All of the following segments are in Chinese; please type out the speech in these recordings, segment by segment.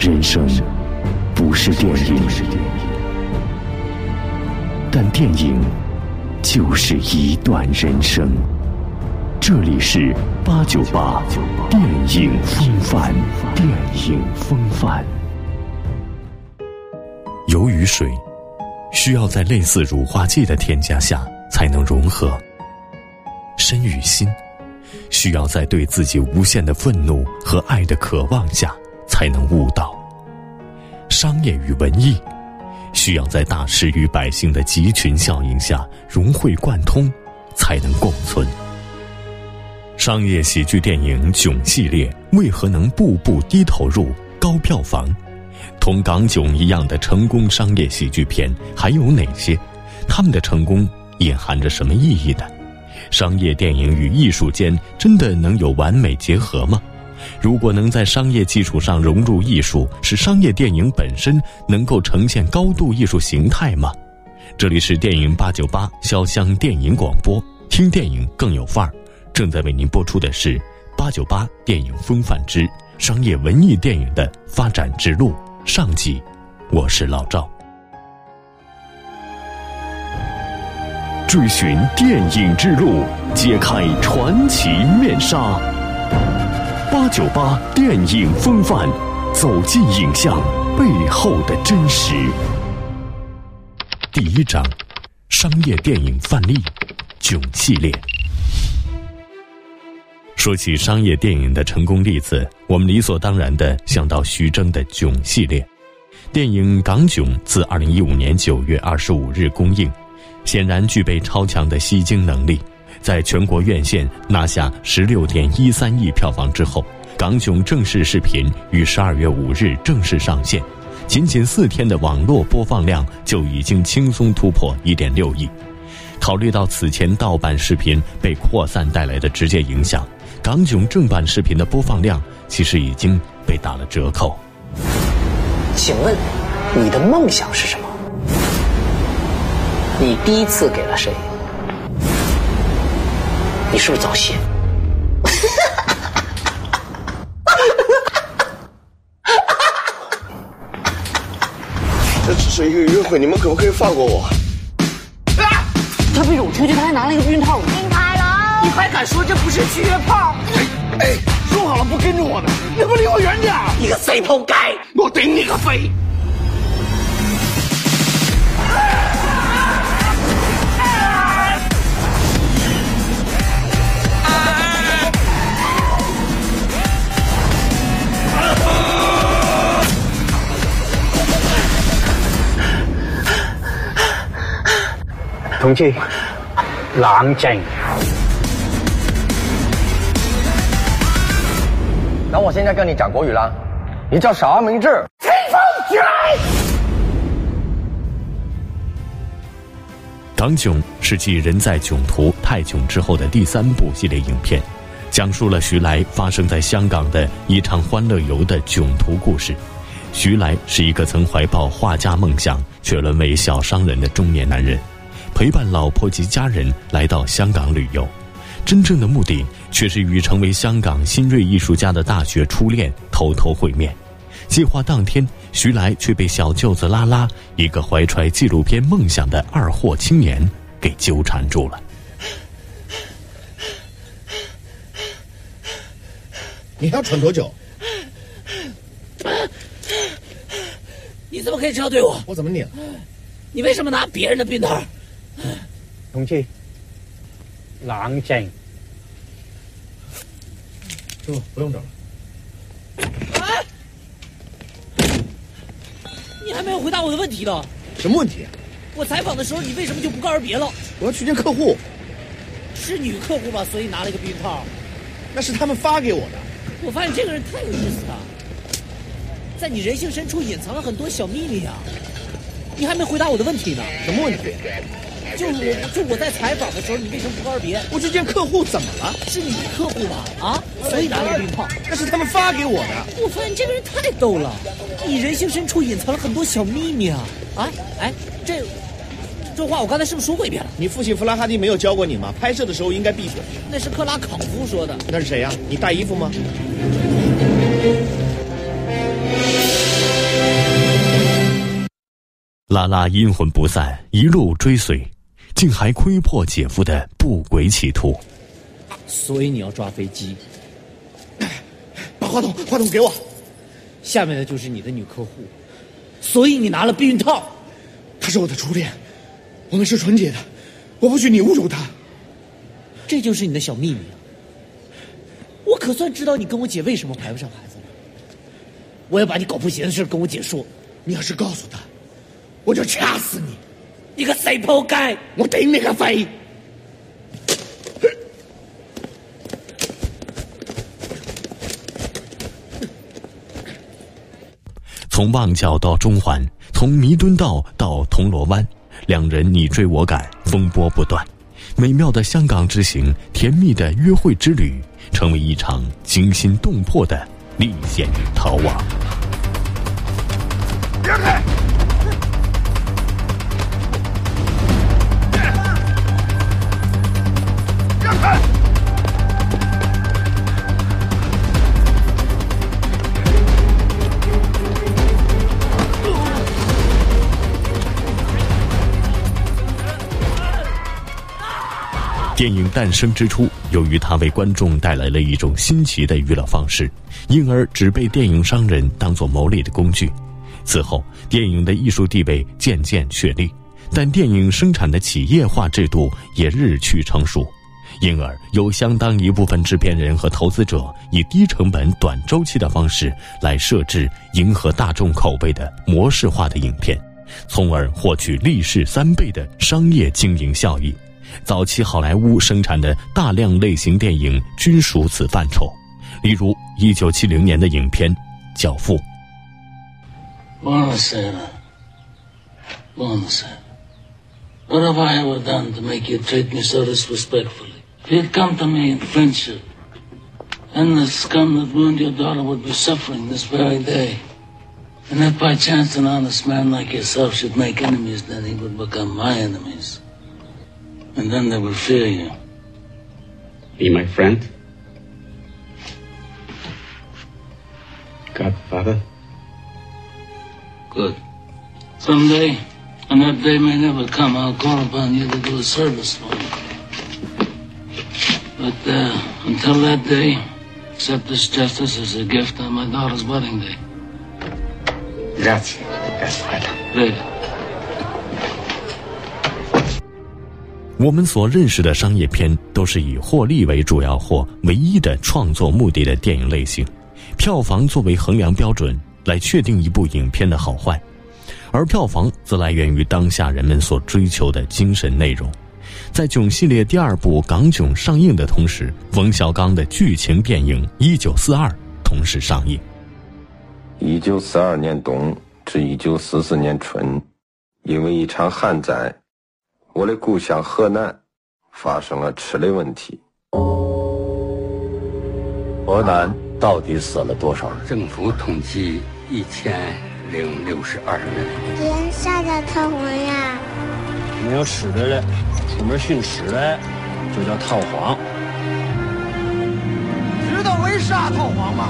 人生不是电影，但电影就是一段人生。这里是八九八电影风范，电影风范。由于水需要在类似乳化剂的添加下才能融合，身与心需要在对自己无限的愤怒和爱的渴望下。才能悟道。商业与文艺，需要在大师与百姓的集群效应下融会贯通，才能共存。商业喜剧电影《囧》系列为何能步步低投入、高票房？同港囧一样的成功商业喜剧片还有哪些？他们的成功隐含着什么意义呢？商业电影与艺术间真的能有完美结合吗？如果能在商业基础上融入艺术，使商业电影本身能够呈现高度艺术形态吗？这里是电影八九八潇湘电影广播，听电影更有范儿。正在为您播出的是八九八电影风范之商业文艺电影的发展之路上集。我是老赵，追寻电影之路，揭开传奇面纱。八九八电影风范，走进影像背后的真实。第一章：商业电影范例——囧系列。说起商业电影的成功例子，我们理所当然的想到徐峥的囧系列。电影《港囧》自二零一五年九月二十五日公映，显然具备超强的吸睛能力。在全国院线拿下十六点一三亿票房之后，《港囧》正式视频于十二月五日正式上线，仅仅四天的网络播放量就已经轻松突破一点六亿。考虑到此前盗版视频被扩散带来的直接影响，《港囧》正版视频的播放量其实已经被打了折扣。请问，你的梦想是什么？你第一次给了谁？你是不是早泄？这只是一个约会，你们可不可以放过我？他背着我出去，他还拿了一个避孕套。金开了，你还敢说这不是去约炮？哎，说好了不跟着我的，你不离我远点！你个死仆街，我顶你个肺！同志，冷静。那我现在跟你讲国语啦，你叫啥名字？清风起来！港囧是继《人在囧途》《泰囧》之后的第三部系列影片，讲述了徐来发生在香港的一场欢乐游的囧途故事。徐来是一个曾怀抱画家梦想却沦为小商人的中年男人。陪伴老婆及家人来到香港旅游，真正的目的却是与成为香港新锐艺术家的大学初恋偷偷会面。计划当天，徐来却被小舅子拉拉一个怀揣纪录片梦想的二货青年给纠缠住了。你要喘多久？你怎么可以这样对我？我怎么你了？你为什么拿别人的避孕套？同志，冷静。师傅，不用找了。你还没有回答我的问题呢。什么问题？我采访的时候，你为什么就不告而别了？我要去见客户。是女客户吧？所以拿了一个避孕套。那是他们发给我的。我发现这个人太有意思了，在你人性深处隐藏了很多小秘密啊！你还没回答我的问题呢。什么问题？就我就我在采访的时候，你为什么不告诉别人？我去见客户怎么了？是你客户吧？啊，所以拿了避孕套。那是他们发给我的。我发现这个人太逗了，你人性深处隐藏了很多小秘密啊！啊，哎，这这话我刚才是不是说过一遍了？你父亲弗拉哈蒂没有教过你吗？拍摄的时候应该闭嘴。那是克拉考夫说的。那是谁呀？你大姨夫吗？拉拉阴魂不散，一路追随，竟还窥破姐夫的不轨企图。所以你要抓飞机，把话筒话筒给我。下面的就是你的女客户，所以你拿了避孕套。她是我的初恋，我们是纯洁的，我不许你侮辱她。这就是你的小秘密。我可算知道你跟我姐为什么怀不上孩子了。我要把你搞破鞋的事跟我姐说。你要是告诉她，我就掐死你！你个死仆街！我顶你个肺！从旺角到中环，从弥敦道到铜锣湾，两人你追我赶，风波不断。美妙的香港之行，甜蜜的约会之旅，成为一场惊心动魄的历险逃亡。让开！电影诞生之初，由于它为观众带来了一种新奇的娱乐方式，因而只被电影商人当作牟利的工具。此后，电影的艺术地位渐渐确立，但电影生产的企业化制度也日趋成熟，因而有相当一部分制片人和投资者以低成本、短周期的方式来设置迎合大众口味的模式化的影片，从而获取利市三倍的商业经营效益。早期好莱坞生产的大量类型电影均属此范畴，例如1970年的影片《教父》。Buonasera. Buonasera. What have I ever done to make you treat me so disrespectfully? If you'd come to me in friendship, then the scum that ruined your daughter would be suffering this very day. And if by chance an honest man like yourself should make enemies, then he would become my enemies. And then they would fear you. Be my friend? Godfather? Good. Someday, and that day may never come, I'll call upon you to do a service for me. But uh, until that day, accept this justice as a gift on my daughter's wedding day. Grazie, Godfather. Later. 我们所认识的商业片都是以获利为主要或唯一的创作目的的电影类型，票房作为衡量标准来确定一部影片的好坏，而票房则来源于当下人们所追求的精神内容。在《囧》系列第二部《港囧》上映的同时，冯小刚的剧情电影《一九四二》同时上映。一九四二年冬至一九四四年春，因为一场旱灾。我的故乡河南发生了吃的问题。河南到底死了多少人？政府统计一千零六十二人。别啥叫逃荒呀？没有吃的了，出门寻吃的就叫逃荒。知道为啥套黄吗？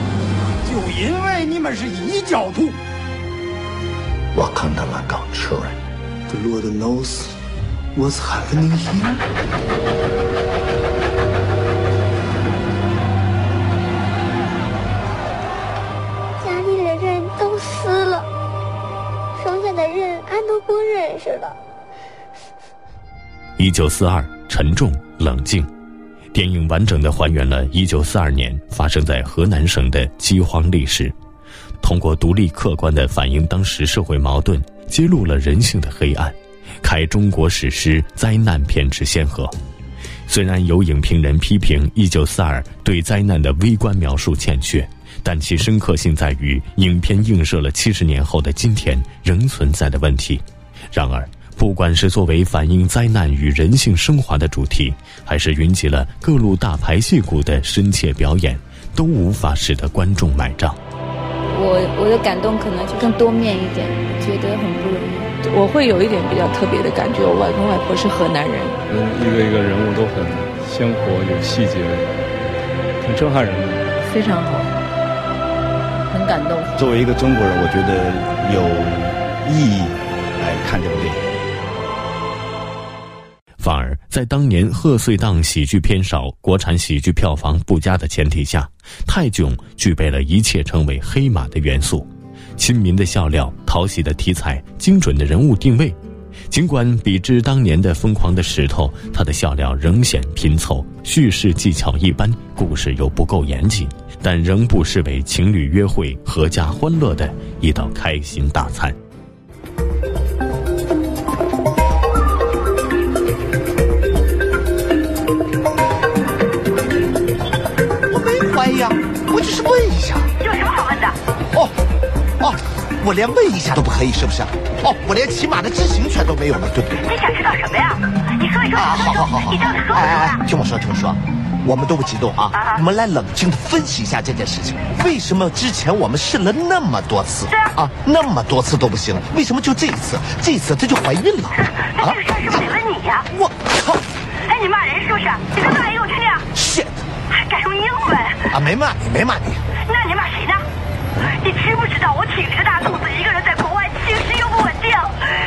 就因为你们是异教徒。我看他们刚吃人。The Lord knows. What's happening here? 家里的人都死了，剩下的人俺都不认识了。一九四二，沉重冷静，电影完整的还原了一九四二年发生在河南省的饥荒历史，通过独立客观的反映当时社会矛盾，揭露了人性的黑暗。开中国史诗灾难片之先河。虽然有影评人批评《一九四二》对灾难的微观描述欠缺，但其深刻性在于影片映射了七十年后的今天仍存在的问题。然而，不管是作为反映灾难与人性升华的主题，还是云集了各路大牌戏骨的深切表演，都无法使得观众买账。我我的感动可能就更多面一点，觉得很不容易。我会有一点比较特别的感觉，我外公外婆是河南人。嗯，一个一个人物都很鲜活，有细节，挺震撼人的。非常好，很感动。作为一个中国人，我觉得有意义、来看这部电影。在当年贺岁档喜剧片少、国产喜剧票房不佳的前提下，泰囧具备了一切成为黑马的元素：亲民的笑料、讨喜的题材、精准的人物定位。尽管比之当年的《疯狂的石头》，他的笑料仍显拼凑，叙事技巧一般，故事又不够严谨，但仍不失为情侣约会、阖家欢乐的一道开心大餐。我只是问一下。有什么好问的？哦，哦。我连问一下都不可以，是不是？哦，我连起码的知情权都没有了，对不对？你想知道什么呀？你说一说。啊，好好好好。你到底说哎哎，听我说，听我说，我们都不激动啊，我们来冷静的分析一下这件事情。为什么之前我们试了那么多次，啊，那么多次都不行，为什么就这一次，这一次她就怀孕了？那这个事儿是不是得问你呀？我靠！哎，你骂人是不是？你快骂一啊，没骂你，没骂你。那你骂谁呢？你知不知道我挺着个大肚子，一个人在国外，情绪又不稳定？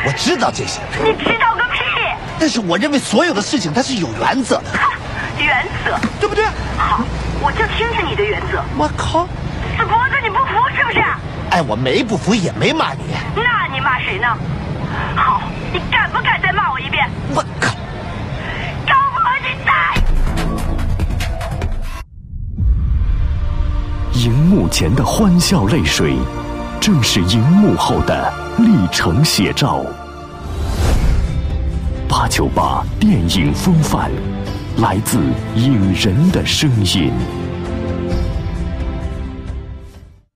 我知道这些。你知道个屁！但是我认为所有的事情它是有原则的。原则，对不对？好，我就听听你的原则。我靠！死脖子，你不服是不是？哎，我没不服，也没骂你。那你骂谁呢？好，你敢不敢再骂我一遍？我靠！前的欢笑泪水，正是荧幕后的历程写照。八九八电影风范，来自影人的声音。